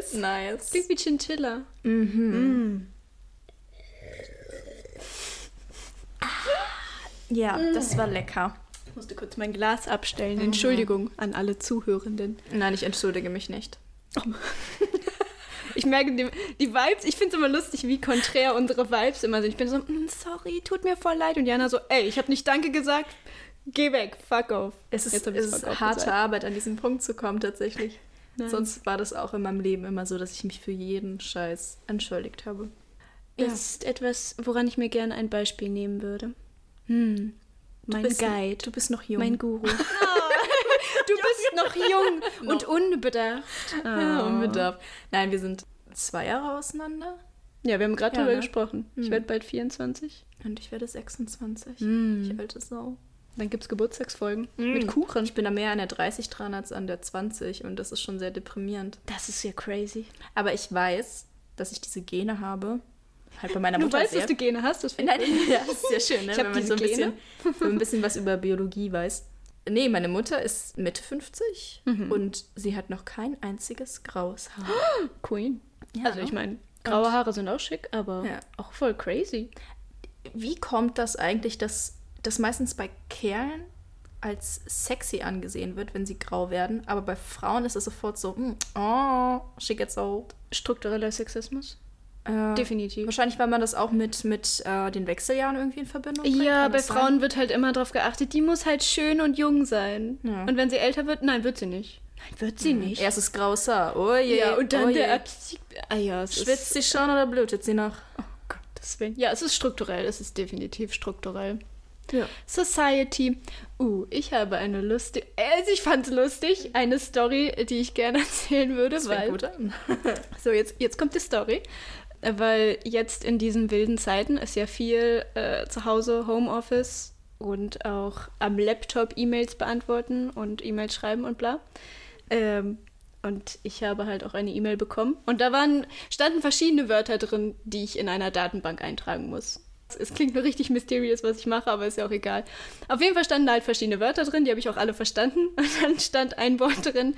Cheers. Nice. Klingt wie Chinchilla. Mhm. Ja, das war lecker. Ich musste kurz mein Glas abstellen. Entschuldigung an alle Zuhörenden. Nein, ich entschuldige mich nicht. Ich merke die, die Vibes, ich finde es immer lustig, wie konträr unsere Vibes immer sind. Ich bin so, "Mm, sorry, tut mir voll leid. Und Jana so, ey, ich habe nicht Danke gesagt. Geh weg, fuck off. Es ist, Jetzt es ist harte gesagt. Arbeit, an diesen Punkt zu kommen, tatsächlich. Nein. Sonst war das auch in meinem Leben immer so, dass ich mich für jeden Scheiß entschuldigt habe. Das Ja. ist etwas, woran ich mir gerne ein Beispiel nehmen würde. Hm. Mein bist- Guide. Du bist noch jung. Mein Guru. du bist noch jung und unbedarft. ja, Oh. unbedarft. Nein, wir sind zwei Jahre auseinander Ja, wir haben gerade Ja, darüber ne? gesprochen. Ich Hm. werde bald 24. und ich werde 26. Hm. Ich alte Sau. Dann gibt es Geburtstagsfolgen Mm. mit Kuchen. Ich bin da mehr an der 30 dran als an der 20 und das ist schon sehr deprimierend. Das ist ja crazy. Aber ich weiß, dass ich diese Gene habe. Halt bei meiner Du Mutter weißt, sehr. dass du Gene hast, das finde Nein, ja, das ist sehr schön, ne? Ich wenn man so ein bisschen, ein bisschen was über Biologie weiß. Nee, meine Mutter ist Mitte 50 Mhm. und sie hat noch kein einziges graues Haar. Queen. Ja, also ne? ich meine, graue Haare sind auch schick, aber Ja. auch voll crazy. Wie kommt das eigentlich, dass das meistens bei Kerlen als sexy angesehen wird, wenn sie grau werden, aber bei Frauen ist es sofort so, hm, oh, she gets old. Struktureller Sexismus? Äh, Definitiv. Wahrscheinlich, weil man das auch mit, mit äh, den Wechseljahren irgendwie in Verbindung bringt. Ja, bei das sein? Frauen wird halt immer darauf geachtet, die muss halt schön und jung sein. Ja. Und wenn sie älter wird, nein, wird sie nicht. Nein, wird sie nicht. Erstes graues Haar. Oh je. ja, und dann oh der Abstieg. Ah ja, es Schwitzt sie schon oder blutet sie noch? Oh Gottes Willen. Ja, es ist strukturell. Es ist definitiv strukturell. Ja. Society. Uh, ich habe eine lustige... Also ich fand's lustig. Eine Story, die ich gerne erzählen würde, Das weil... gut an. So, jetzt, jetzt kommt die Story. Weil jetzt in diesen wilden Zeiten ist ja viel äh, zu Hause Homeoffice und auch am Laptop E-Mails beantworten und E-Mails schreiben und bla. Ähm, und ich habe halt auch eine E-Mail bekommen. Und da waren, standen verschiedene Wörter drin, die ich in einer Datenbank eintragen muss. Es klingt nur richtig mysterious, was ich mache, aber ist ja auch egal. Auf jeden Fall standen halt verschiedene Wörter drin, die habe ich auch alle verstanden. Und dann stand ein Wort drin,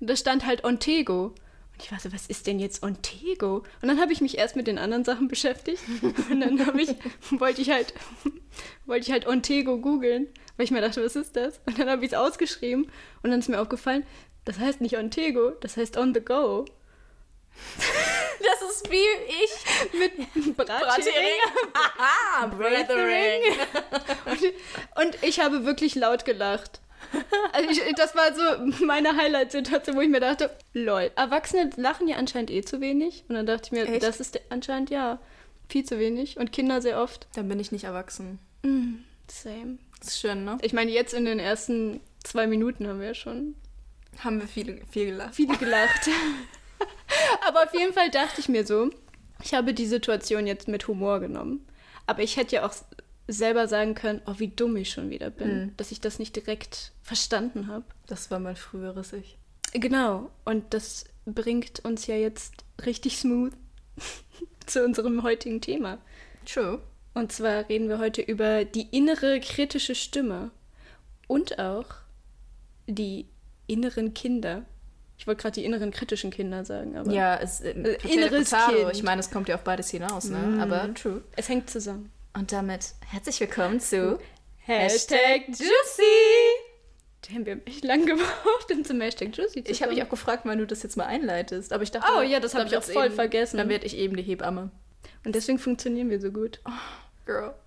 da stand halt Ontego. Und ich war so, was ist denn jetzt Ontego? Und dann habe ich mich erst mit den anderen Sachen beschäftigt. Und dann habe ich, wollte ich halt, wollte ich halt Ontego googeln, weil ich mir dachte, was ist das? Und dann habe ich es ausgeschrieben und dann ist mir aufgefallen, das heißt nicht Ontego, das heißt on the go. Das ist wie ich. Mit Brathering. Aha, Brethering. Und, und ich habe wirklich laut gelacht. Also ich, das war so meine Highlight-Situation, wo ich mir dachte, lol, Erwachsene lachen ja anscheinend eh zu wenig. Und dann dachte ich mir, Echt? das ist anscheinend ja viel zu wenig. Und Kinder sehr oft. Dann bin ich nicht erwachsen. Same. Das ist schön, ne? Ich meine, jetzt in den ersten zwei Minuten haben wir ja schon Haben wir viel, viel gelacht. viele gelacht. Aber auf jeden Fall dachte ich mir so, ich habe die Situation jetzt mit Humor genommen. Aber ich hätte ja auch selber sagen können, oh, wie dumm ich schon wieder bin, Mhm. dass ich das nicht direkt verstanden habe. Das war mein früheres Ich. Genau. Und das bringt uns ja jetzt richtig smooth zu unserem heutigen Thema. True. Und zwar reden wir heute über die innere kritische Stimme und auch die inneren Kinder. Ich wollte gerade die inneren kritischen Kinder sagen, aber Ja, es, äh, Potato, inneres Potato. Kind. Ich meine, es kommt ja auf beides hinaus, ne? Mhm. Aber true. es hängt zusammen. Und damit herzlich willkommen zu Hashtag Juicy! Damn, wir haben echt lang gebraucht, um zum Hashtag Juicy zu Ich habe mich auch gefragt, wann du das jetzt mal einleitest. Aber ich dachte, Oh ja, das hab dann ich auch voll eben, vergessen. Dann werde ich eben die Hebamme. Und deswegen funktionieren wir so gut. Girl.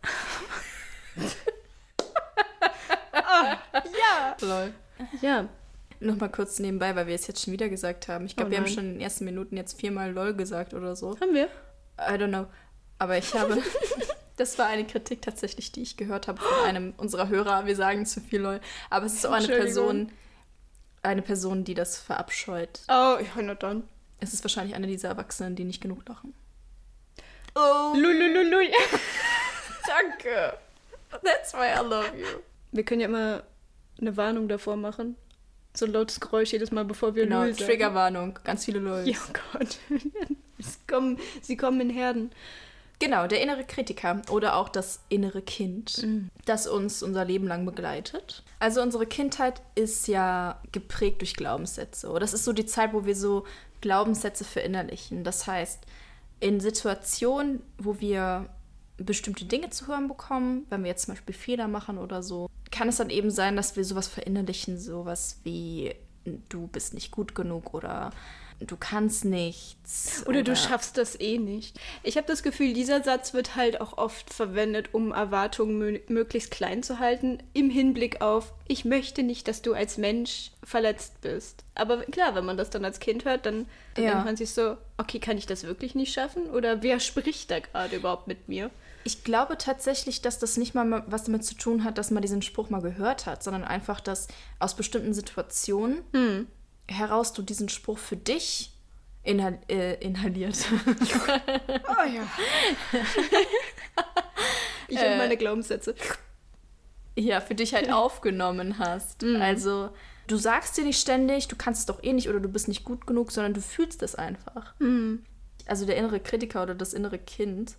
Ja! Lol. Ja, Nochmal kurz nebenbei, weil wir es jetzt schon wieder gesagt haben. Ich glaube, Oh wir haben schon in den ersten Minuten jetzt viermal LOL gesagt oder so. haben wir. I don't know. Aber ich habe. das war eine Kritik tatsächlich, die ich gehört habe von einem unserer Hörer. Wir sagen zu viel LOL. Aber es ist auch eine. Person, eine Person, die das verabscheut. Oh, ja, na dann. Es ist wahrscheinlich eine dieser Erwachsenen, die nicht genug lachen. Oh. Lululului. Danke. That's why I love you. Wir können ja immer eine Warnung davor machen. So ein lautes Geräusch jedes Mal, bevor wir Genau. Triggerwarnung. Ganz viele LOLs. Ja, oh Gott. kommen, sie kommen in Herden. Genau, der innere Kritiker oder auch das innere Kind, Mhm. das uns unser Leben lang begleitet. Also unsere Kindheit ist ja geprägt durch Glaubenssätze. Das ist so die Zeit, wo wir so Glaubenssätze verinnerlichen. Das heißt, in Situationen, wo wir bestimmte Dinge zu hören bekommen, wenn wir jetzt zum Beispiel Fehler machen oder so, kann es dann eben sein, dass wir sowas verinnerlichen, sowas wie du bist nicht gut genug oder du kannst nichts. Oder du schaffst das eh nicht. Ich habe das Gefühl, dieser Satz wird halt auch oft verwendet, um Erwartungen mö möglichst klein zu halten, im Hinblick auf, ich möchte nicht, dass du als Mensch verletzt bist. Aber klar, wenn man das dann als Kind hört, dann, dann Ja. denkt man sich so, okay, kann ich das wirklich nicht schaffen? Oder wer spricht da gerade überhaupt mit mir? Ich glaube tatsächlich, dass das nicht mal was damit zu tun hat, dass man diesen Spruch mal gehört hat, sondern einfach, dass aus bestimmten Situationen heraus du diesen Spruch für dich inhal äh, inhaliert. Oh ja. ich und meine Glaubenssätze. ja, für dich halt aufgenommen hast. Also, du sagst dir nicht ständig, du kannst es doch eh nicht oder du bist nicht gut genug, sondern du fühlst es einfach. Also der innere Kritiker oder das innere Kind,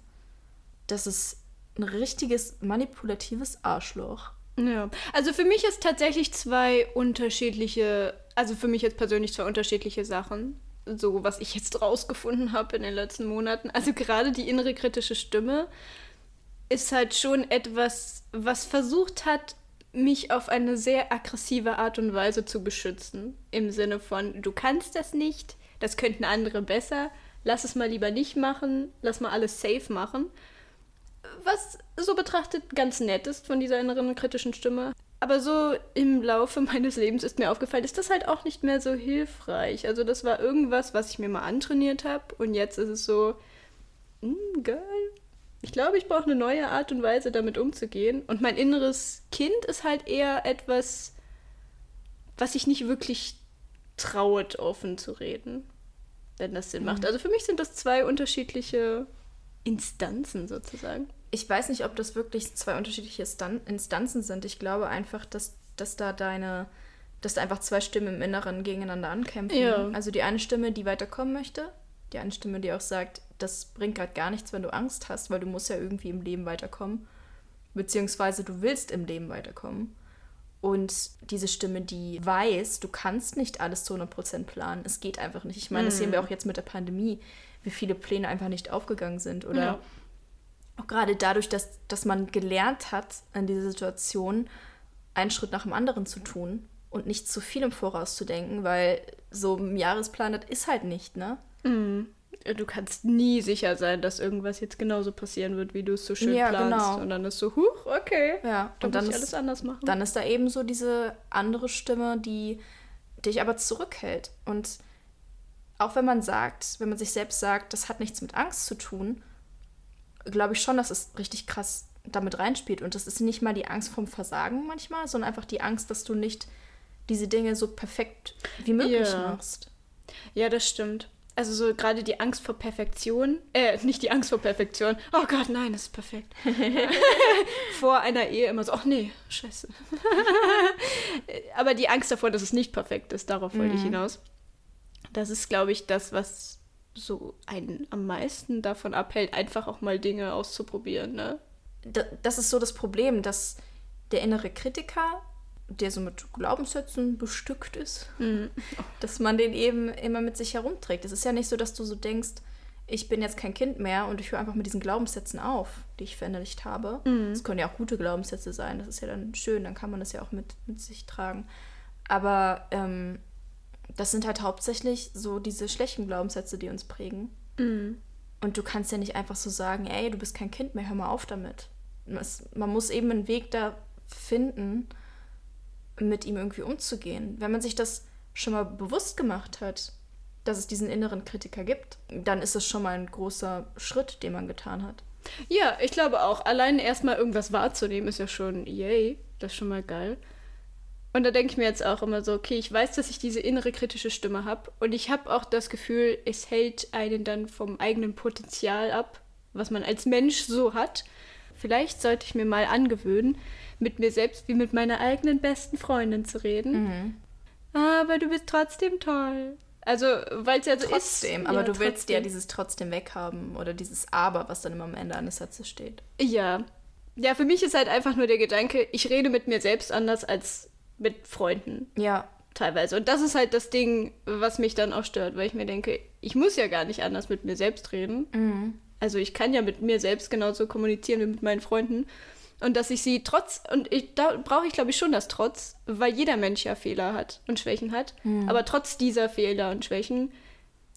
das ist ein richtiges manipulatives Arschloch. Ja, also für mich ist tatsächlich zwei unterschiedliche, also für mich jetzt persönlich zwei unterschiedliche Sachen, so was ich jetzt rausgefunden habe in den letzten Monaten. Also gerade die innere kritische Stimme ist halt schon etwas, was versucht hat, mich auf eine sehr aggressive Art und Weise zu beschützen. Im Sinne von, du kannst das nicht, das könnten andere besser, lass es mal lieber nicht machen, lass mal alles safe machen was so betrachtet ganz nett ist von dieser inneren kritischen Stimme. Aber so im Laufe meines Lebens ist mir aufgefallen, ist das halt auch nicht mehr so hilfreich. Also das war irgendwas, was ich mir mal antrainiert habe und jetzt ist es so, "Hm, geil. Ich glaube, ich brauche eine neue Art und Weise, damit umzugehen. Und mein inneres Kind ist halt eher etwas, was sich nicht wirklich traut, offen zu reden. Wenn das Sinn macht. Also für mich sind das zwei unterschiedliche Instanzen sozusagen. Ich weiß nicht, ob das wirklich zwei unterschiedliche Stan Instanzen sind. Ich glaube einfach, dass, dass da deine, dass da einfach zwei Stimmen im Inneren gegeneinander ankämpfen. Ja. Also die eine Stimme, die weiterkommen möchte, die eine Stimme, die auch sagt, das bringt gerade gar nichts, wenn du Angst hast, weil du musst ja irgendwie im Leben weiterkommen. Beziehungsweise du willst im Leben weiterkommen. Und diese Stimme, die weiß, du kannst nicht alles zu 100% planen. Es geht einfach nicht. Ich meine, das sehen wir auch jetzt mit der Pandemie, wie viele Pläne einfach nicht aufgegangen sind. Oder Ja. auch gerade dadurch, dass, dass man gelernt hat, in dieser Situation einen Schritt nach dem anderen zu tun und nicht zu viel im Voraus zu denken, weil so ein Jahresplan, das ist halt nicht, ne? Du kannst nie sicher sein, dass irgendwas jetzt genauso passieren wird, wie du es so schön Ja, planst. genau. Und dann ist so, huch, okay. Ja, Dann und dann muss ich ist, alles anders machen. dann ist da eben so diese andere Stimme, die dich aber zurückhält. Und auch wenn man sagt, wenn man sich selbst sagt, das hat nichts mit Angst zu tun, glaube ich schon, dass es richtig krass damit reinspielt. Und das ist nicht mal die Angst vom Versagen manchmal, sondern einfach die Angst, dass du nicht diese Dinge so perfekt wie möglich Ja. machst. Ja, das stimmt. Also so gerade die Angst vor Perfektion, äh, nicht die Angst vor Perfektion. Oh Gott, nein, das ist perfekt. vor einer Ehe immer so, ach nee, scheiße. Aber die Angst davor, dass es nicht perfekt ist, darauf wollte ich hinaus. Das ist, glaube ich, das, was so einen am meisten davon abhält, einfach auch mal Dinge auszuprobieren, ne? Da- Das ist so das Problem, dass der innere Kritiker, der so mit Glaubenssätzen bestückt ist, dass man den eben immer mit sich herumträgt. Es ist ja nicht so, dass du so denkst, ich bin jetzt kein Kind mehr und ich höre einfach mit diesen Glaubenssätzen auf, die ich verinnerlicht habe. Es können ja auch gute Glaubenssätze sein, das ist ja dann schön, dann kann man das ja auch mit, mit sich tragen. Aber ähm, das sind halt hauptsächlich so diese schlechten Glaubenssätze, die uns prägen. Und du kannst ja nicht einfach so sagen, ey, du bist kein Kind mehr, hör mal auf damit. Es, man muss eben einen Weg da finden, mit ihm irgendwie umzugehen. Wenn man sich das schon mal bewusst gemacht hat, dass es diesen inneren Kritiker gibt, dann ist es schon mal ein großer Schritt, den man getan hat. Ja, ich glaube auch. Allein erstmal irgendwas wahrzunehmen ist ja schon, yay, das ist schon mal geil. Und da denke ich mir jetzt auch immer so, okay, ich weiß, dass ich diese innere kritische Stimme habe. Und ich habe auch das Gefühl, es hält einen dann vom eigenen Potenzial ab, was man als Mensch so hat. Vielleicht sollte ich mir mal angewöhnen, mit mir selbst wie mit meiner eigenen besten Freundin zu reden. Aber du bist trotzdem toll. Also, weil es ja so trotzdem, ist. aber ja, du willst trotzdem. ja dieses trotzdem weghaben oder dieses Aber, was dann immer am Ende eines Satzes steht. Ja. Ja, für mich ist halt einfach nur der Gedanke, ich rede mit mir selbst anders als mit Freunden Ja, teilweise. Und das ist halt das Ding, was mich dann auch stört, weil ich mir denke, ich muss ja gar nicht anders mit mir selbst reden. Mhm. Also ich kann ja mit mir selbst genauso kommunizieren wie mit meinen Freunden. Und dass ich sie trotz, und ich, da brauche ich glaube ich schon das Trotz, weil jeder Mensch ja Fehler hat und Schwächen hat. Aber trotz dieser Fehler und Schwächen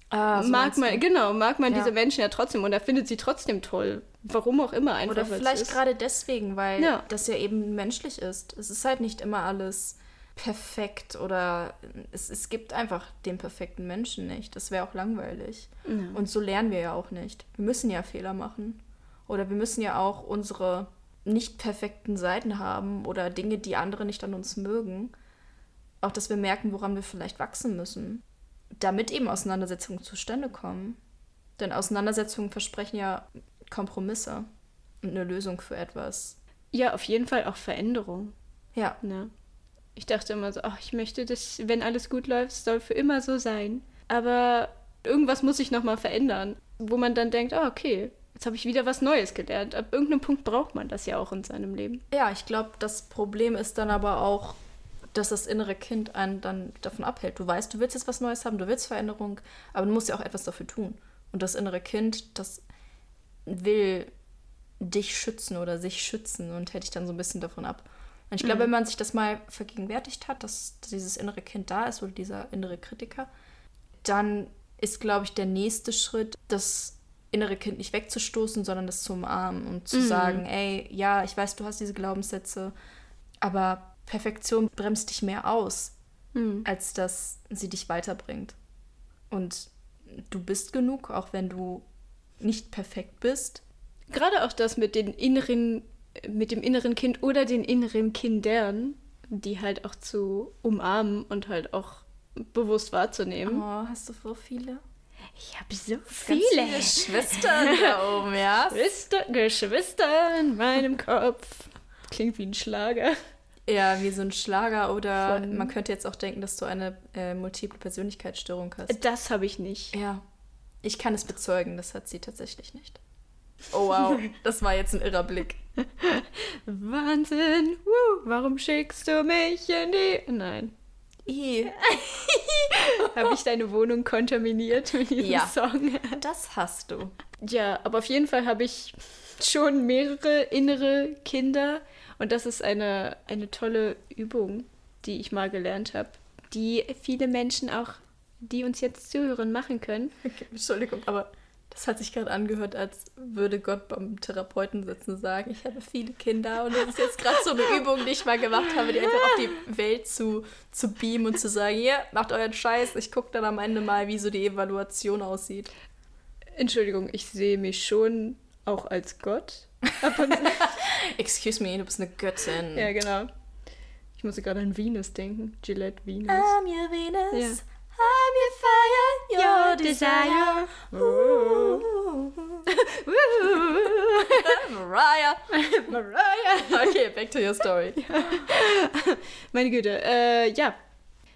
ah, so mag man, genau, mag man Ja. diese Menschen ja trotzdem und er findet sie trotzdem toll. Warum auch immer einfach. Oder vielleicht gerade deswegen, weil Ja. das ja eben menschlich ist. Es ist halt nicht immer alles perfekt oder es, es gibt einfach den perfekten Menschen nicht. Das wäre auch langweilig. Und so lernen wir ja auch nicht. Wir müssen ja Fehler machen. Oder wir müssen ja auch unsere nicht perfekten Seiten haben oder Dinge, die andere nicht an uns mögen. Auch, dass wir merken, woran wir vielleicht wachsen müssen. Damit eben Auseinandersetzungen zustande kommen. Denn Auseinandersetzungen versprechen ja Kompromisse und eine Lösung für etwas. Ja, auf jeden Fall auch Veränderung. Ja, Ne? Ich dachte immer so, ach, ich möchte das, wenn alles gut läuft, es soll für immer so sein. Aber irgendwas muss sich nochmal verändern, wo man dann denkt, ah, okay, jetzt habe ich wieder was Neues gelernt. Ab irgendeinem Punkt braucht man das ja auch in seinem Leben. ja, ich glaube, das Problem ist dann aber auch, dass das innere Kind einen dann davon abhält. Du weißt, du willst jetzt was Neues haben, du willst Veränderung, aber du musst ja auch etwas dafür tun. Und das innere Kind, das will dich schützen oder sich schützen und hält dich dann so ein bisschen davon ab. Und ich glaube, wenn man sich das mal vergegenwärtigt hat, dass dieses innere Kind da ist oder dieser innere Kritiker, dann ist, glaube ich, der nächste Schritt, das innere Kind nicht wegzustoßen, sondern das zu umarmen und zu sagen, ey, ja, ich weiß, du hast diese Glaubenssätze, aber Perfektion bremst dich mehr aus, als dass sie dich weiterbringt. Und du bist genug, auch wenn du nicht perfekt bist. Gerade auch das mit den inneren, mit dem inneren Kind oder den inneren Kindern, die halt auch zu umarmen und halt auch bewusst wahrzunehmen. Oh, hast du so viele? Ich habe so viele Schwestern da oben, ja? Geschwister, Geschwister in meinem Kopf. Klingt wie ein Schlager. Ja, wie so ein Schlager oder Von- man könnte jetzt auch denken, dass du eine äh, multiple Persönlichkeitsstörung hast. Das habe ich nicht. Ja, ich kann es bezeugen, das hat sie tatsächlich nicht. Oh wow, das war jetzt ein irrer Blick. Wahnsinn. Woo, warum schickst du mich in die... Nein. Habe ich deine Wohnung kontaminiert mit diesem Ja. Song? das hast du. Ja, aber auf jeden Fall habe ich schon mehrere innere Kinder und das ist eine, eine tolle Übung, die ich mal gelernt habe, die viele Menschen auch, die uns jetzt zuhören, machen können. Okay, Entschuldigung, aber das hat sich gerade angehört, als würde Gott beim Therapeuten sitzen und sagen, ich habe viele Kinder und das ist jetzt gerade so eine Übung, die ich mal gemacht habe, die einfach auf die Welt zu, zu beamen und zu sagen, hier, macht euren Scheiß, ich gucke dann am Ende mal, wie so die Evaluation aussieht. Entschuldigung, ich sehe mich schon auch als Gott. Excuse me, du bist eine Göttin. ja, genau. Ich musste gerade an Venus denken. Gillette Venus. I'm your Venus, I'm your fire, your desire. Mariah. Mariah. Okay, back to your story. Meine Güte, äh, ja.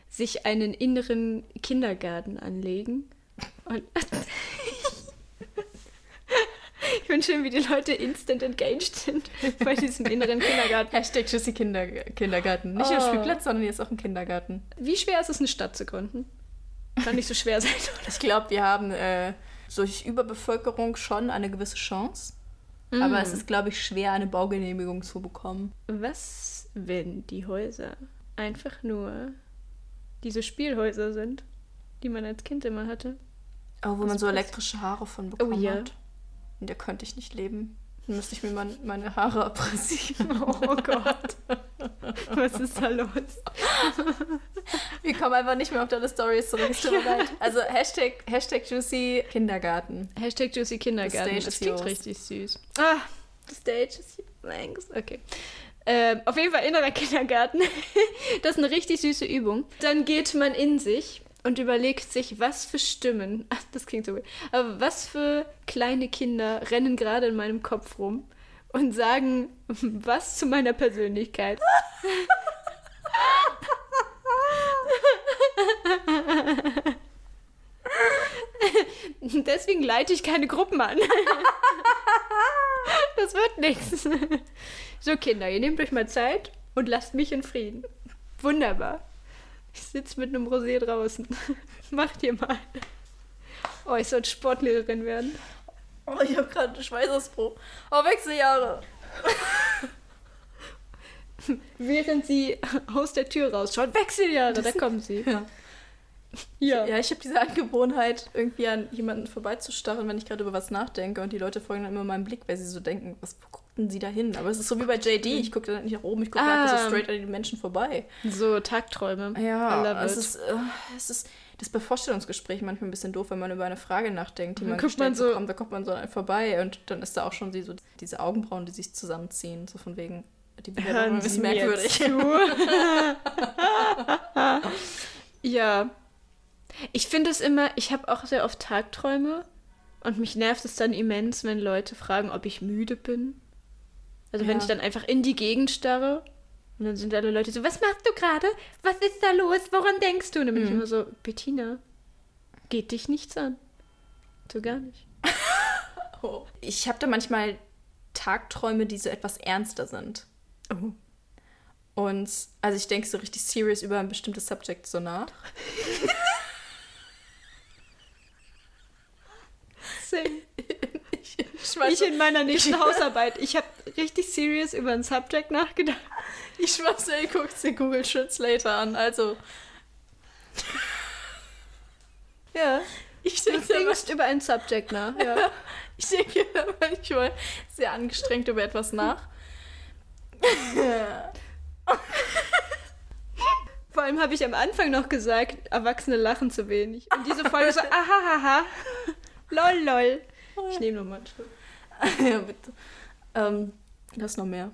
Sich einen inneren Kindergarten anlegen. Und ich finde schön, wie die Leute instant engaged sind bei diesem inneren Kindergarten. Hashtag Tschüssi Kinder Kindergarten. Nicht nur Oh. Spielplatz, sondern jetzt auch ein Kindergarten. Wie schwer ist es, eine Stadt zu gründen? Kann nicht so schwer sein, oder? Ich glaube, wir haben äh, durch Überbevölkerung schon eine gewisse Chance. Aber es ist, glaube ich, schwer, eine Baugenehmigung zu bekommen. Was, wenn die Häuser einfach nur diese Spielhäuser sind, die man als Kind immer hatte? Oh, wo Was man so elektrische Haare von bekommen ja. hat. Und da könnte ich nicht leben. Dann müsste ich mir mein, meine Haare abrasieren. Oh Gott. Was ist da los? Wir kommen einfach nicht mehr auf deine Stories zurück. Es tut mir leid. Also Hashtag, Hashtag Juicy Kindergarten. Hashtag Juicy Kindergarten. Das klingt yours. richtig süß. Ah, the stage is thanks. Okay. Ähm, auf jeden Fall innerer Kindergarten. das ist eine richtig süße Übung. Dann geht man in sich und überlegt sich, was für Stimmen, ach, das klingt so weird, aber was für kleine Kinder rennen gerade in meinem Kopf rum und sagen was zu meiner Persönlichkeit. Deswegen leite ich keine Gruppen an. das wird nichts. So, Kinder, ihr nehmt euch mal Zeit und lasst mich in Frieden. Wunderbar. Ich sitze mit einem Rosé draußen. Macht ihr mal. Oh, ich sollte Sportlehrerin werden. Oh, ich habe gerade einen Schweißausbruch. Oh, Wechseljahre. Während sie aus der Tür rausschaut. Wechseljahre, da kommen sie. Ja. Ja. Ja, ich habe diese Angewohnheit, irgendwie an jemanden vorbeizustarren, wenn ich gerade über was nachdenke. Und die Leute folgen dann immer meinem Blick, weil sie so denken, was guckten sie da hin? Aber es ist so wie bei JD. Ich gucke dann nicht nach oben, ich gucke Ah. einfach so straight an die Menschen vorbei. So Tagträume. Ja, es ist, äh, es ist das ist bei Vorstellungsgesprächen manchmal ein bisschen doof, wenn man über eine Frage nachdenkt, die man guckt man so- bekommt. Da kommt man so an vorbei und dann ist da auch schon die, so diese Augenbrauen, die sich zusammenziehen. So von wegen, die Bewerbung ist merkwürdig. Ja. Ich finde es immer, ich habe auch sehr oft Tagträume und mich nervt es dann immens, wenn Leute fragen, ob ich müde bin. Also wenn Ja. ich dann einfach in die Gegend starre und dann sind alle Leute so, was machst du gerade? Was ist da los? Woran denkst du? Und dann bin ich Mhm. immer so, Bettina, geht dich nichts an. So gar nicht. Oh. Ich habe da manchmal Tagträume, die so etwas ernster sind. Oh. Und also ich denke so richtig serious über ein bestimmtes Subject so nach. Ich, Ich in meiner nächsten Hausarbeit. Ich habe richtig serious über ein Subject nachgedacht. Ich schwör's dir, guckt dir Google Translator an. Also, Ja. ich denke denkst über ein Subject nach, ja. Ich denke manchmal sehr angestrengt über etwas nach. Vor allem habe ich am Anfang noch gesagt, Erwachsene lachen zu wenig. Und diese Folge so, ahahaha, lol, lol. Ich nehme nochmal einen Schluck. ja, bitte. Ähm, ist noch mehr.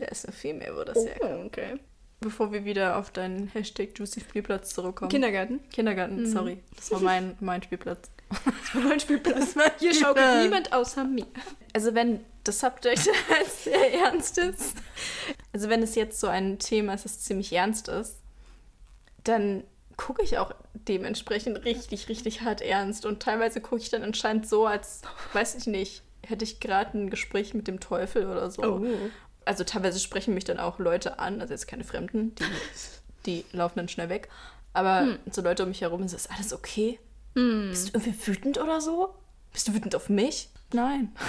Da ist noch viel mehr, wo das herkommt. okay. Bevor wir wieder auf deinen Hashtag Juicy Spielplatz zurückkommen. Kindergarten. Kindergarten, Mhm. sorry. Das war mein, mein Spielplatz. Mein Spielplatz. Hier schaukelt niemand außer mir. Also wenn das Subject halt sehr ernst ist, also wenn es jetzt so ein Thema ist, das ziemlich ernst ist, dann gucke ich auch dementsprechend richtig, richtig hart ernst. Und teilweise gucke ich dann anscheinend so, als, weiß ich nicht, hätte ich gerade ein Gespräch mit dem Teufel oder so. Oh. Also teilweise sprechen mich dann auch Leute an, also jetzt keine Fremden, die, die laufen dann schnell weg. Aber Hm. so Leute um mich herum, ist das alles okay? Bist du irgendwie wütend oder so? Bist du wütend auf mich? Nein.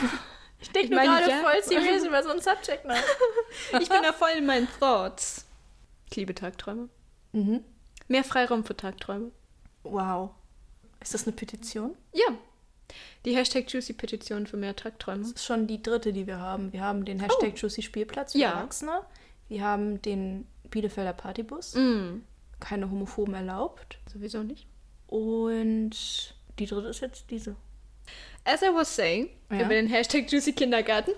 Ich denke nur gerade ja. voll serious über so ein Subject nach. Ich bin da voll in meinen Thoughts. Ich liebe Tagträume. Mhm. Mehr Freiraum für Tagträume. Wow. Ist das eine Petition? Ja. Die Hashtag Juicy-Petition für mehr Tagträume. Das ist schon die dritte, die wir haben. Wir haben den Hashtag Juicy Spielplatz für Ja. Erwachsene. Wir haben den Bielefelder Partybus. Mm. Keine Homophoben erlaubt. Sowieso nicht. Und die dritte ist jetzt diese. As I was saying, Ja. über den Hashtag Juicy Kindergarten.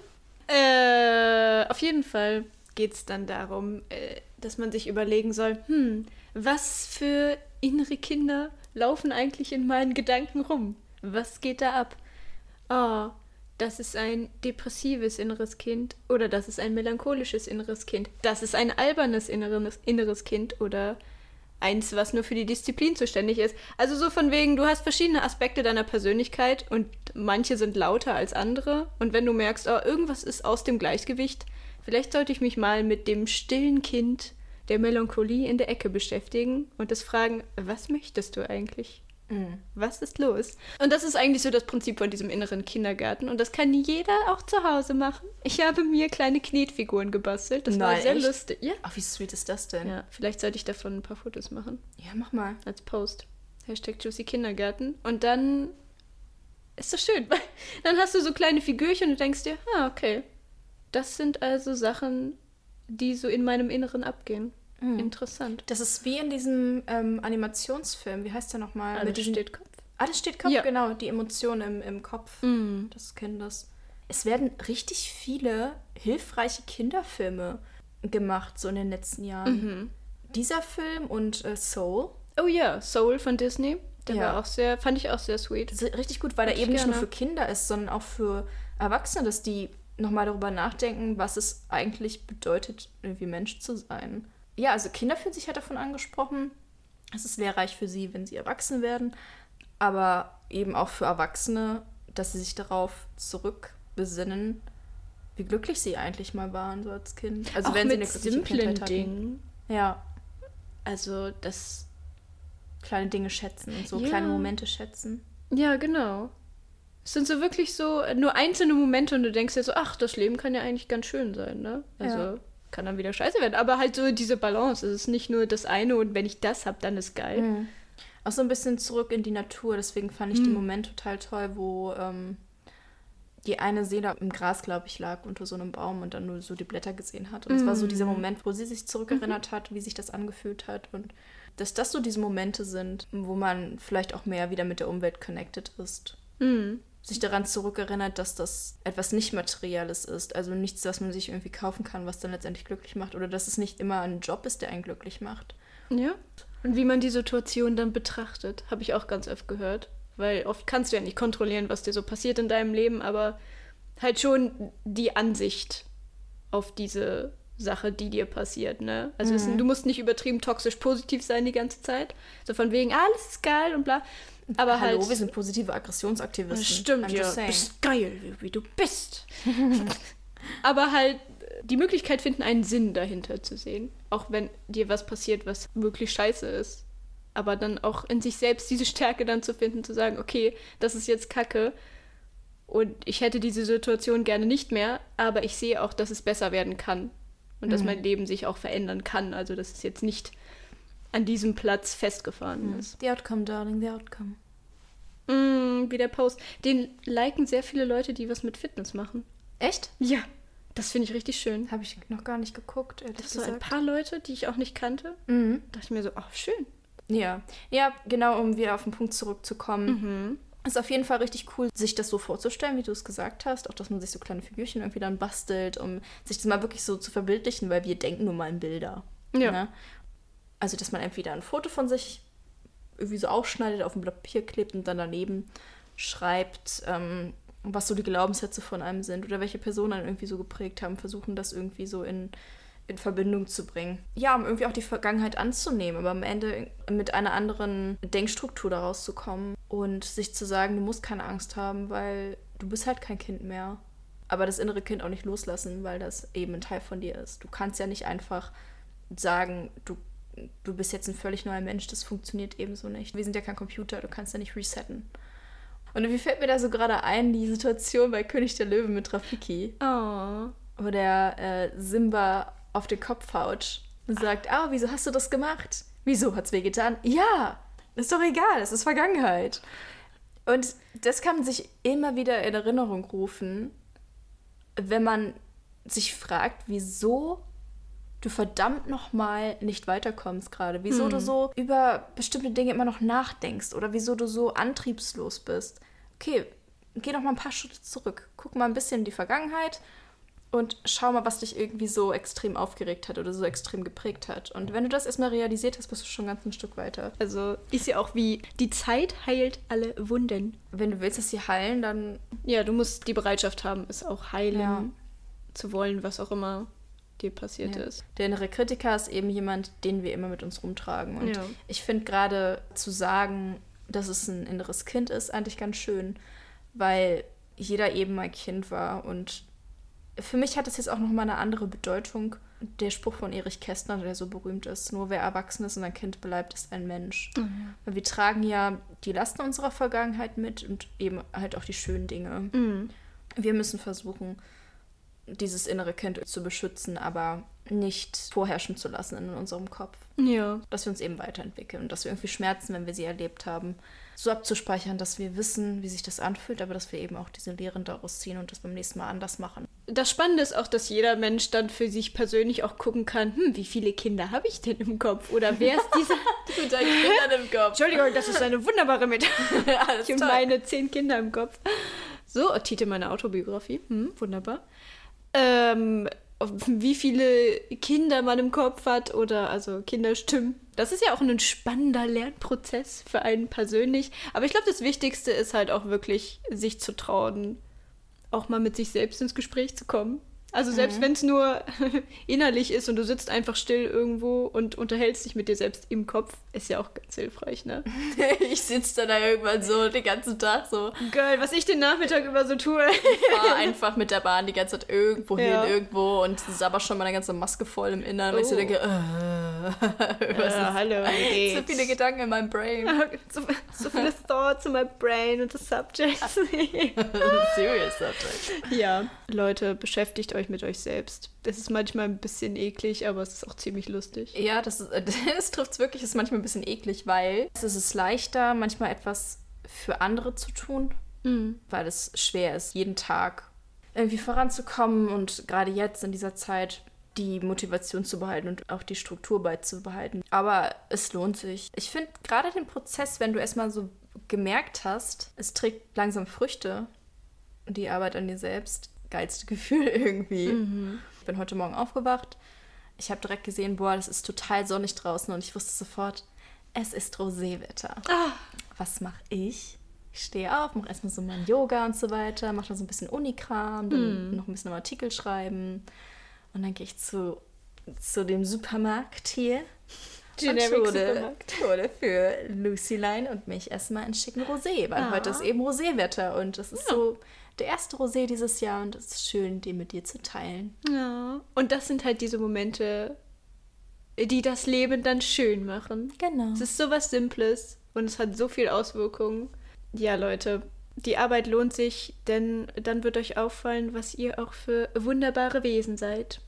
Äh, auf jeden Fall geht es dann darum, äh, dass man sich überlegen soll, hm, was für innere Kinder laufen eigentlich in meinen Gedanken rum? Was geht da ab? Oh, das ist ein depressives inneres Kind oder das ist ein melancholisches inneres Kind. Das ist ein albernes inneres, inneres Kind oder eins, was nur für die Disziplin zuständig ist. Also so von wegen, du hast verschiedene Aspekte deiner Persönlichkeit und manche sind lauter als andere. Und wenn du merkst, oh, irgendwas ist aus dem Gleichgewicht, vielleicht sollte ich mich mal mit dem stillen Kind der Melancholie in der Ecke beschäftigen und das fragen, was möchtest du eigentlich? Was ist los? Und das ist eigentlich so das Prinzip von diesem inneren Kindergarten. Und das kann jeder auch zu Hause machen. Ich habe mir kleine Knetfiguren gebastelt. Das war Nein, sehr echt? lustig. Ja. Ach, wie sweet ist das denn? ja. Vielleicht sollte ich davon ein paar Fotos machen. Ja, mach mal. Als Post. Hashtag Juicy Kindergarten. Und dann ist das schön. weil Dann hast du so kleine Figürchen und denkst dir, ah, okay. Das sind also Sachen, die so in meinem Inneren abgehen. Interessant. Das ist wie in diesem ähm, Animationsfilm. Wie heißt der nochmal? Alles Mit diesem- steht Kopf. Ah, das steht Kopf, Ja. genau. Die Emotionen im, im Kopf. Das kennen das. Es werden richtig viele hilfreiche Kinderfilme gemacht, so in den letzten Jahren. Mhm. Dieser Film und äh, Soul. Oh ja, Soul von Disney. Der Ja. war auch sehr, fand ich auch sehr sweet. Richtig gut, weil er eben nicht nur gerne. für Kinder ist, sondern auch für Erwachsene, dass die nochmal darüber nachdenken, was es eigentlich bedeutet, irgendwie Mensch zu sein. Ja, also Kinder fühlen sich halt davon angesprochen. Es ist lehrreich für sie, wenn sie erwachsen werden. aber eben auch für Erwachsene, dass sie sich darauf zurückbesinnen, wie glücklich sie eigentlich mal waren, so als Kind. Also Auch wenn mit sie eine simplen. Dingen. Ja, Also das. kleine Dinge schätzen und so Ja. kleine Momente schätzen. Ja, genau. Es sind so wirklich so äh, nur einzelne Momente und du denkst dir so, ach, das Leben kann ja eigentlich ganz schön sein, ne? Also Ja. kann dann wieder scheiße werden. Aber halt so diese Balance. Es ist nicht nur das eine und wenn ich das habe, dann ist geil. Mhm. Auch so ein bisschen zurück in die Natur. Deswegen fand ich den Mhm. Moment total toll, wo ähm, die eine Seele im Gras, glaube ich, lag unter so einem Baum und dann nur so die Blätter gesehen hat. Und es war so dieser Mhm. Moment, wo sie sich zurückerinnert hat, wie sich das angefühlt hat. Und dass das so diese Momente sind, wo man vielleicht auch mehr wieder mit der Umwelt connected ist. Mhm. Sich daran zurückerinnert, dass das etwas nicht Materielles ist. Also nichts, was man sich irgendwie kaufen kann, was dann letztendlich glücklich macht. Oder dass es nicht immer ein Job ist, der einen glücklich macht. Ja. Und wie man die Situation dann betrachtet, habe ich auch ganz oft gehört. Weil oft kannst du ja nicht kontrollieren, was dir so passiert in deinem Leben, aber halt schon die Ansicht auf diese Sache, die dir passiert, ne? Also es, du musst nicht übertrieben toxisch positiv sein die ganze Zeit. So von wegen, ah, alles ist geil und bla. Aber Hallo, halt. wir sind positive Aggressionsaktivisten. Das stimmt, I'm ja. saying. Bist geil, wie, du bist. Aber halt die Möglichkeit finden, einen Sinn dahinter zu sehen. Auch wenn dir was passiert, was wirklich scheiße ist. Aber dann auch in sich selbst diese Stärke dann zu finden, zu sagen, okay, das ist jetzt Kacke. Und ich hätte diese Situation gerne nicht mehr, aber ich sehe auch, dass es besser werden kann. Und dass mein Leben sich auch verändern kann. Also, dass es jetzt nicht an diesem Platz festgefahren ist. The outcome, darling, the outcome. Mm, wie der Post. Den liken sehr viele Leute, die was mit Fitness machen. Echt? Ja, das finde ich richtig schön. Habe ich noch gar nicht geguckt, ehrlich Das so ein paar Leute, die ich auch nicht kannte. Mhm. dachte ich mir so, ach, schön. Ja. ja, genau, um wieder auf den Punkt zurückzukommen. Mhm. Ist auf jeden Fall richtig cool, sich das so vorzustellen, wie du es gesagt hast. Auch, dass man sich so kleine Figürchen irgendwie dann bastelt, um sich das mal wirklich so zu verbildlichen, weil wir denken nur mal in Bilder. Ja. Ne? Also, dass man entweder ein Foto von sich irgendwie so ausschneidet, auf ein Blatt Papier klebt und dann daneben schreibt, ähm, was so die Glaubenssätze von einem sind oder welche Personen einen irgendwie so geprägt haben, versuchen das irgendwie so in, in Verbindung zu bringen. Ja, um irgendwie auch die Vergangenheit anzunehmen, aber am Ende mit einer anderen Denkstruktur daraus zu kommen und sich zu sagen, du musst keine Angst haben, weil du bist halt kein Kind mehr. Aber das innere Kind auch nicht loslassen, weil das eben ein Teil von dir ist. Du kannst ja nicht einfach sagen, du, du bist jetzt ein völlig neuer Mensch, das funktioniert ebenso nicht. Wir sind ja kein Computer, du kannst ja nicht resetten. Und wie fällt mir da so gerade ein, die Situation bei König der Löwen mit Rafiki, Oh. wo der äh, Simba auf den Kopf haut und sagt, ah, wieso hast du das gemacht? Wieso hat's wehgetan? Ja, ist doch egal, es ist Vergangenheit. Und das kann man sich immer wieder in Erinnerung rufen, wenn man sich fragt, wieso du verdammt nochmal nicht weiterkommst gerade. Wieso Hm. du so über bestimmte Dinge immer noch nachdenkst oder wieso du so antriebslos bist. Okay, geh noch mal ein paar Schritte zurück. Guck mal ein bisschen in die Vergangenheit und schau mal, was dich irgendwie so extrem aufgeregt hat oder so extrem geprägt hat. Und wenn du das erstmal realisiert hast, bist du schon ganz ein Stück weiter. Also ist ja auch wie, die Zeit heilt alle Wunden. Wenn du willst, dass sie heilen, dann Ja, du musst die Bereitschaft haben, es auch heilen Ja. zu wollen, was auch immer dir passiert Ja. ist. Der innere Kritiker ist eben jemand, den wir immer mit uns rumtragen. Und Ja. ich finde gerade zu sagen, dass es ein inneres Kind ist, eigentlich ganz schön, weil jeder eben mal Kind war. Und für mich hat das jetzt auch nochmal eine andere Bedeutung. Der Spruch von Erich Kästner, der so berühmt ist, nur wer erwachsen ist und ein Kind bleibt, ist ein Mensch. Weil wir tragen ja die Lasten unserer Vergangenheit mit und eben halt auch die schönen Dinge. Mhm. Wir müssen versuchen, dieses innere Kind zu beschützen, aber nicht vorherrschen zu lassen in unserem Kopf. Ja. Dass wir uns eben weiterentwickeln und dass wir irgendwie Schmerzen, wenn wir sie erlebt haben, so abzuspeichern, dass wir wissen, wie sich das anfühlt, aber dass wir eben auch diese Lehren daraus ziehen und das beim nächsten Mal anders machen. Das Spannende ist auch, dass jeder Mensch dann für sich persönlich auch gucken kann, hm, wie viele Kinder habe ich denn im Kopf? Oder wer ist dieser... Mit deinen Kindern im Kopf. Entschuldigung, das ist eine wunderbare Metapher. Ich toll. meine zehn Kinder im Kopf. So, Titel meiner Autobiografie. Hm, wunderbar. Ähm, wie viele Kinder man im Kopf hat oder also Kinderstimmen. Das ist ja auch ein spannender Lernprozess für einen persönlich. Aber ich glaube, das Wichtigste ist halt auch wirklich, sich zu trauen, auch mal mit sich selbst ins Gespräch zu kommen. Also selbst mhm. wenn es nur innerlich ist und du sitzt einfach still irgendwo und unterhältst dich mit dir selbst im Kopf, ist ja auch ganz hilfreich, ne? ich sitze dann da irgendwann so den ganzen Tag so. Geil, was ich den Nachmittag über so tue. ich fahre einfach mit der Bahn die ganze Zeit irgendwo ja. hin, irgendwo und sabber schon meine ganze Maske voll im Inneren, oh. weil ich so oh. denke, äh, was ja, hallo, so viele Gedanken in meinem Brain. so, so viele Thoughts in my brain und the subjects. Serious subject. Ja, Leute, beschäftigt euch euch mit euch selbst. Das ist manchmal ein bisschen eklig, aber es ist auch ziemlich lustig. Ja, das, das trifft es wirklich, es ist manchmal ein bisschen eklig, weil es ist leichter, manchmal etwas für andere zu tun, mhm. weil es schwer ist, jeden Tag irgendwie voranzukommen und gerade jetzt in dieser Zeit die Motivation zu behalten und auch die Struktur beizubehalten. Aber es lohnt sich. Ich finde gerade den Prozess, wenn du erstmal so gemerkt hast, es trägt langsam Früchte, die Arbeit an dir selbst, geilste Gefühl irgendwie. Mhm. Ich bin heute Morgen aufgewacht. Ich habe direkt gesehen, boah, das ist total sonnig draußen und ich wusste sofort, es ist Roséwetter. Ah. Was mache ich? Ich stehe auf, mache erstmal so mein Yoga und so weiter, mache dann so ein bisschen Unikram, dann mm. noch ein bisschen Artikel schreiben und dann gehe ich zu, zu dem Supermarkt hier Generic und hole, hole für Lucy Line und mich erstmal einen schicken Rosé, weil ah. heute ist eben Roséwetter und es ist ja. so der erste Rosé dieses Jahr und es ist schön, den mit dir zu teilen. Ja. Und das sind halt diese Momente, die das Leben dann schön machen. Genau. Es ist so was Simples und es hat so viel Auswirkungen. Ja, Leute, die Arbeit lohnt sich, denn dann wird euch auffallen, was ihr auch für wunderbare Wesen seid.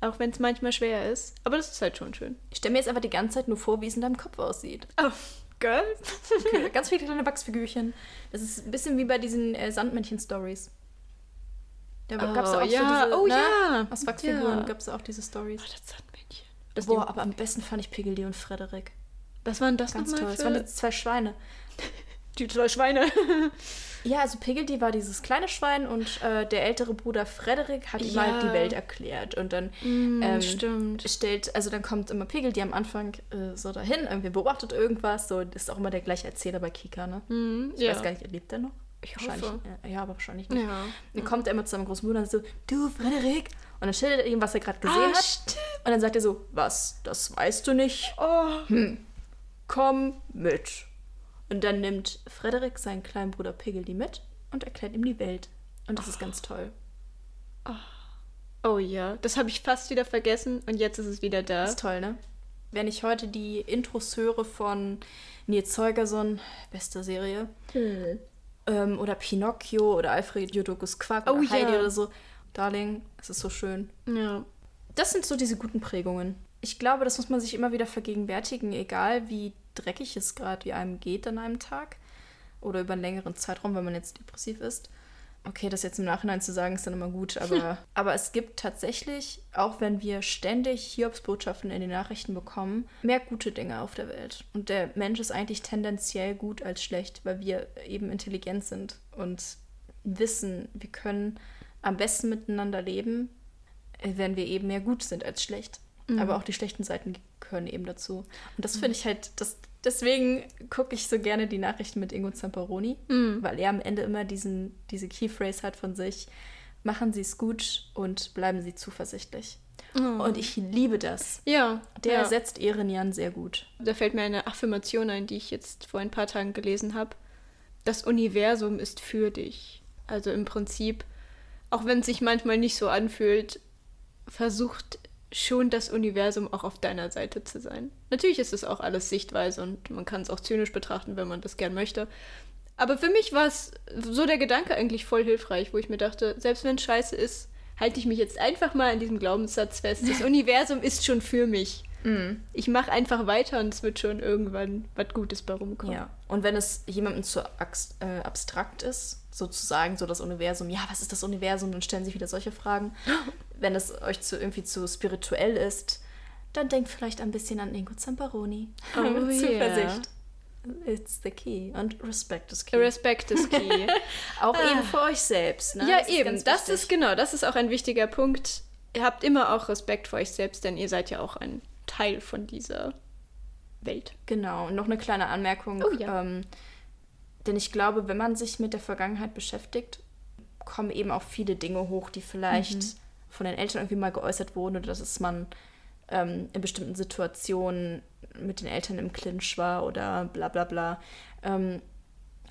Auch wenn es manchmal schwer ist. Aber das ist halt schon schön. Ich stelle mir jetzt einfach die ganze Zeit nur vor, wie es in deinem Kopf aussieht. Oh, Girl. Okay, ganz viele kleine Wachsfigürchen. Das ist ein bisschen wie bei diesen äh, Sandmännchen-Stories. Da oh, gab es auch ja. so diese, oh, ne? ja. Aus Wachsfiguren ja. gab es auch diese Stories. Oh, das Sandmännchen. Das Boah, aber am besten fand ich Piggledy und Frederik. Was waren das Ganz toll. Das waren zwei Schweine. Die zwei Schweine. ja, also Piggledy war dieses kleine Schwein und äh, der ältere Bruder Frederik hat ihm halt die Welt erklärt. Und dann mm, ähm, stellt, also dann kommt immer Piggledy am Anfang äh, so dahin, irgendwie beobachtet irgendwas. So, ist auch immer der gleiche Erzähler bei Kika, ne? Mm, ich ja. weiß gar nicht, lebt er noch? Ich wahrscheinlich, hoffe. Ja, aber wahrscheinlich nicht. Ja. Dann kommt er immer zu seinem großen Bruder und so, du Frederik. Und dann schildert er ihm, was er gerade gesehen ah, hat. Stimmt. Und dann sagt er so, was, das weißt du nicht? Oh. Hm. Komm mit. Und dann nimmt Frederik seinen kleinen Bruder Piggledy mit und erklärt ihm die Welt. Und das oh. ist ganz toll. Oh, oh ja, das habe ich fast wieder vergessen und jetzt ist es wieder da. Das ist toll, ne? Wenn ich heute die Intros höre von Nils Zeugerson, beste Serie, hm. ähm, oder Pinocchio oder Alfred Jodokus Quack oh, oder Heidi ja. oder so, Darling, es ist so schön. Ja. Das sind so diese guten Prägungen. Ich glaube, das muss man sich immer wieder vergegenwärtigen, egal wie dreckig es gerade wie einem geht an einem Tag oder über einen längeren Zeitraum, wenn man jetzt depressiv ist. Okay, das jetzt im Nachhinein zu sagen, ist dann immer gut, aber, aber es gibt tatsächlich, auch wenn wir ständig Hiobsbotschaften in den Nachrichten bekommen, mehr gute Dinge auf der Welt. Und der Mensch ist eigentlich tendenziell gut als schlecht, weil wir eben intelligent sind und wissen, wir können am besten miteinander leben, wenn wir eben mehr gut sind als schlecht. Mhm. Aber auch die schlechten Seiten gehören eben dazu. Und das finde ich halt, das, deswegen gucke ich so gerne die Nachrichten mit Ingo Zamperoni, mhm. weil er am Ende immer diesen, diese Keyphrase hat von sich, machen Sie es gut und bleiben Sie zuversichtlich. Oh. Und ich liebe das. Ja. Der ja. setzt Ehren sehr gut. Da fällt mir eine Affirmation ein, die ich jetzt vor ein paar Tagen gelesen habe. Das Universum ist für dich. Also im Prinzip, auch wenn es sich manchmal nicht so anfühlt, versucht schon das Universum auch auf deiner Seite zu sein. Natürlich ist es auch alles Sichtweise und man kann es auch zynisch betrachten, wenn man das gern möchte. Aber für mich war es so der Gedanke eigentlich voll hilfreich, wo ich mir dachte, selbst wenn es scheiße ist, halte ich mich jetzt einfach mal an diesem Glaubenssatz fest. Das Universum ist schon für mich. Mm. Ich mache einfach weiter und es wird schon irgendwann was Gutes bei rumkommen. Ja. Und wenn es jemandem zu äh, abstrakt ist, sozusagen so das Universum, ja, was ist das Universum? Dann stellen sich wieder solche Fragen. wenn es euch zu, irgendwie zu spirituell ist, dann denkt vielleicht ein bisschen an Ingo Zamparoni. Oh, Zuversicht. Yeah. It's the key. Und Respect is key. Respect is key. auch ah. eben für euch selbst. Ne? Ja, das eben. Ist das ist genau, das ist auch ein wichtiger Punkt. Ihr habt immer auch Respekt vor euch selbst, denn ihr seid ja auch ein Teil von dieser Welt. Genau. Und noch eine kleine Anmerkung. Oh, ja. ähm, denn ich glaube, wenn man sich mit der Vergangenheit beschäftigt, kommen eben auch viele Dinge hoch, die vielleicht mhm von den Eltern irgendwie mal geäußert wurden oder dass man ähm, in bestimmten Situationen mit den Eltern im Clinch war oder bla bla bla. Ähm,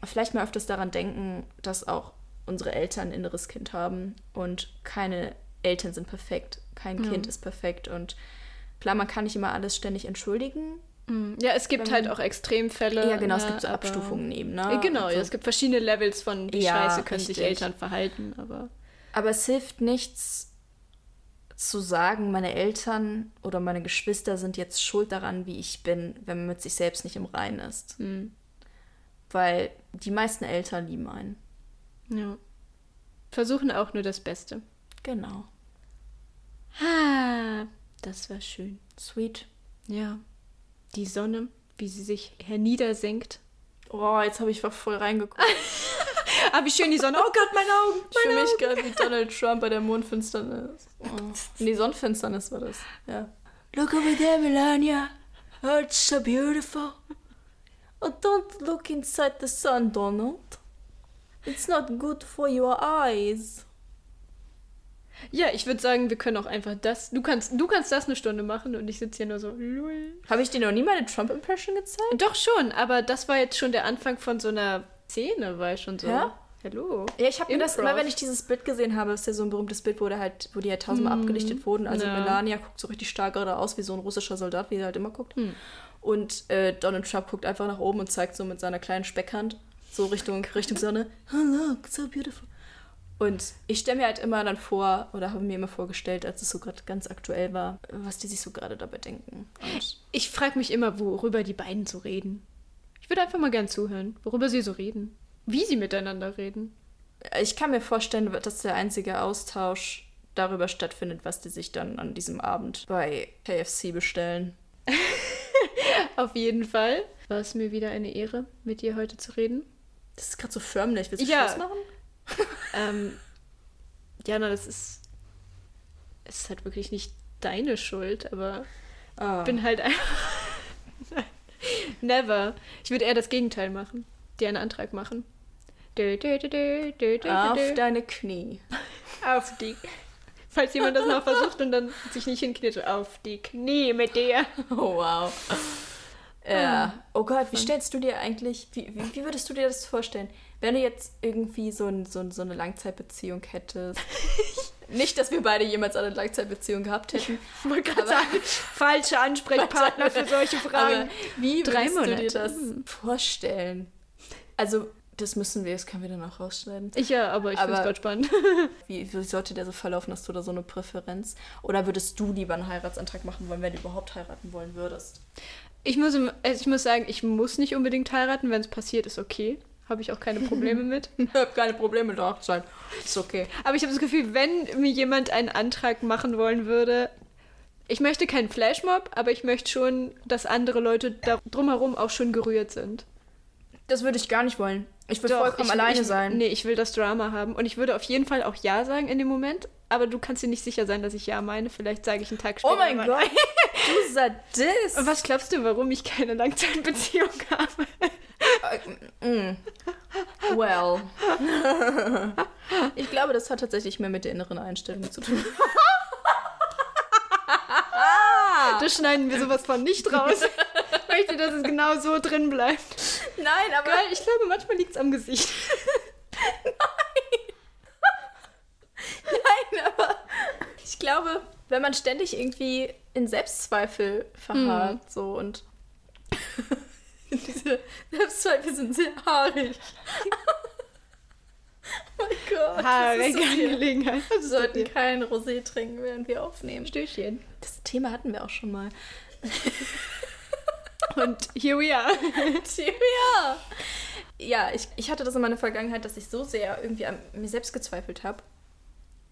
vielleicht mal öfters daran denken, dass auch unsere Eltern ein inneres Kind haben und keine Eltern sind perfekt, kein Ja. Kind ist perfekt und klar, man kann nicht immer alles ständig entschuldigen. Mhm. Ja, es gibt Wenn- halt auch Extremfälle. ja, genau, es ne, gibt so Abstufungen eben, ne? Genau, Also- ja, es gibt verschiedene Levels von wie Ja, scheiße können sich richtig. Eltern verhalten, aber Aber es hilft nichts zu sagen, meine Eltern oder meine Geschwister sind jetzt schuld daran, wie ich bin, wenn man mit sich selbst nicht im Reinen ist. hm, Weil die meisten Eltern lieben einen. ja. Versuchen auch nur das Beste. Genau. Ah, das war schön. Sweet. Ja. Die Sonne, wie sie sich herniedersenkt. Oh, jetzt habe ich voll reingeguckt. Ah, wie schön die Sonne. Oh Gott, meine Augen. Ich fühle mich gerade wie Donald Trump bei der Mondfinsternis. Oh. Nee, Sonnenfinsternis war das. Ja. Look over there, Melania. Oh, it's so beautiful. Oh, don't look inside the sun, Donald. It's not good for your eyes. Ja, ich würde sagen, wir können auch einfach das. Du kannst, du kannst das eine Stunde machen und ich sitze hier nur so. Habe ich dir noch nie meine Trump-Impression gezeigt? Doch schon, aber das war jetzt schon der Anfang von so einer Szene, war ich schon so. Ja? Hallo. Ja, ich habe mir das immer, wenn ich dieses Bild gesehen habe, ist ja so ein berühmtes Bild, wo, der halt, wo die halt tausendmal abgelichtet wurden. Also ja. Melania guckt so richtig stark gerade aus, wie so ein russischer Soldat, wie er halt immer guckt. Hm. Und äh, Donald Trump guckt einfach nach oben und zeigt so mit seiner kleinen Speckhand so Richtung, Richtung Sonne. Oh, look, so beautiful. Und ich stelle mir halt immer dann vor, oder habe mir immer vorgestellt, als es so gerade ganz aktuell war, was die sich so gerade dabei denken. Und Ich frage mich immer, worüber die beiden so reden. Ich würde einfach mal gern zuhören, worüber sie so reden. Wie sie miteinander reden. ich kann mir vorstellen, dass der einzige Austausch darüber stattfindet, was die sich dann an diesem Abend bei KFC bestellen. Auf jeden Fall. War es mir wieder eine Ehre, mit dir heute zu reden. Das ist gerade so förmlich. Willst du Ja. Schluss machen? Ähm, Jana, das ist. Es ist halt wirklich nicht deine Schuld, aber Ah. ich bin halt einfach. Never. Ich würde eher das Gegenteil machen. Dir einen Antrag machen. Dö, dö, dö, Auf deine Knie. Auf die. Falls jemand das noch versucht und dann sich nicht hinkniet, auf die Knie mit dir. Oh, wow. Ja. Oh Gott, wie stellst du dir eigentlich, wie, wie, wie würdest du dir das vorstellen, wenn du jetzt irgendwie so, ein, so, ein, so eine Langzeitbeziehung hättest? Nicht, dass wir beide jemals eine Langzeitbeziehung gehabt hätten. Ich wollte gerade sagen, falsche Ansprechpartner für solche Fragen. wie Drei würdest du dir Monate. das Hm. vorstellen? Also, das müssen wir, das können wir dann auch rausschneiden. Ich ja, aber ich finde es gerade spannend. Wie, wie sollte der so verlaufen? Hast du da so eine Präferenz? Oder würdest du lieber einen Heiratsantrag machen wollen, wenn du überhaupt heiraten wollen würdest? Ich muss, also ich muss sagen, ich muss nicht unbedingt heiraten. Wenn es passiert, ist okay. Habe ich auch keine Probleme mit. Ich habe keine Probleme mit Hochzeit. Ist okay. Aber ich habe das Gefühl, wenn mir jemand einen Antrag machen wollen würde, ich möchte keinen Flashmob, aber ich möchte schon, dass andere Leute da drumherum auch schon gerührt sind. Das würde ich gar nicht wollen. Ich will Doch, vollkommen ich, alleine ich, sein. Nee, ich will das Drama haben. Und ich würde auf jeden Fall auch Ja sagen in dem Moment. Aber du kannst dir nicht sicher sein, dass ich Ja meine. Vielleicht sage ich einen Tag später. oh mein Gott, du Sadist. Und was glaubst du, warum ich keine Langzeitbeziehung habe? Mm. Well. ich glaube, das hat tatsächlich mehr mit der inneren Einstellung zu tun. Das schneiden wir sowas von nicht raus. Ich möchte, dass es genau so drin bleibt. Nein, aber Geil, ich glaube, manchmal liegt es am Gesicht. Nein, aber ich glaube, wenn man ständig irgendwie in Selbstzweifel verharrt, so und diese Selbstzweifel sind sehr haarig. oh mein Gott. das Haarige ist so. Angelegenheit. Wir sollten kein Rosé trinken, während wir aufnehmen. Stößchen. Das Thema hatten wir auch schon mal. Und here we are. ja. Ja, ich, ich hatte das in meiner Vergangenheit, dass ich so sehr irgendwie an mir selbst gezweifelt habe,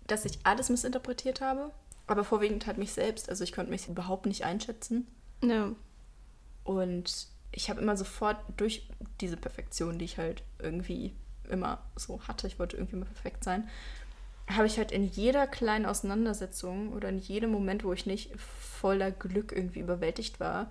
dass ich alles missinterpretiert habe. Aber vorwiegend halt mich selbst. Also ich konnte mich überhaupt nicht einschätzen. Ja. Und ich habe immer sofort durch diese Perfektion, die ich halt irgendwie immer so hatte, ich wollte irgendwie immer perfekt sein, habe ich halt in jeder kleinen Auseinandersetzung oder in jedem Moment, wo ich nicht voller Glück irgendwie überwältigt war,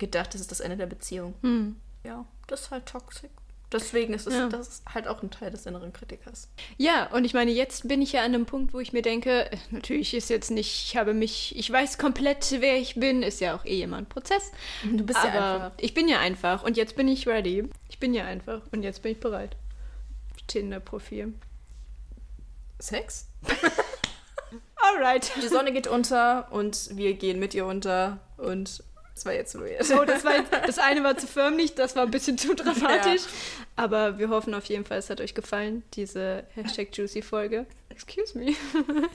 gedacht, das ist das Ende der Beziehung. Hm. Ja, das ist halt toxisch. deswegen ist es ja. das ist halt auch ein Teil des inneren Kritikers. Ja, und ich meine, jetzt bin ich ja an einem Punkt, wo ich mir denke, äh, natürlich ist jetzt nicht, ich habe mich, ich weiß komplett, wer ich bin, ist ja auch eh immer ein Prozess. Du bist aber ja einfach. Ich bin ja einfach und jetzt bin ich ready. Ich bin ja einfach und jetzt bin ich bereit. Tinder-Profil. Sex? Alright. Die Sonne geht unter und wir gehen mit ihr unter und das war jetzt weird. Oh, das, war jetzt, das eine war zu förmlich, das war ein bisschen zu dramatisch. Ja. Aber wir hoffen auf jeden Fall, es hat euch gefallen, diese Hashtag Juicy-Folge. Excuse me.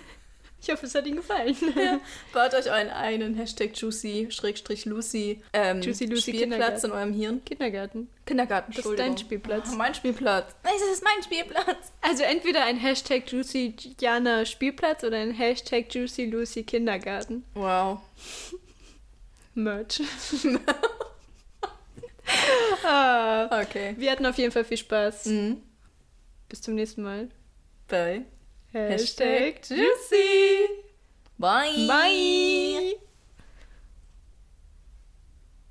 Ich hoffe, es hat Ihnen gefallen. Ja. Baut euch euren eigenen Hashtag Juicy, Schrägstrich Lucy, ähm, Juicy Lucy Spielplatz in eurem Hirn. Kindergarten. Kindergarten, Das ist dein Spielplatz. Oh, mein Spielplatz. Das ist mein Spielplatz. Also entweder ein Hashtag Juicy Jana Spielplatz oder ein Hashtag Juicy Lucy Kindergarten. Wow. Merch. ah, Okay. wir hatten auf jeden Fall viel Spaß. Mhm. Bis zum nächsten Mal. Bye. Hashtag Juicy. Bye. Bye.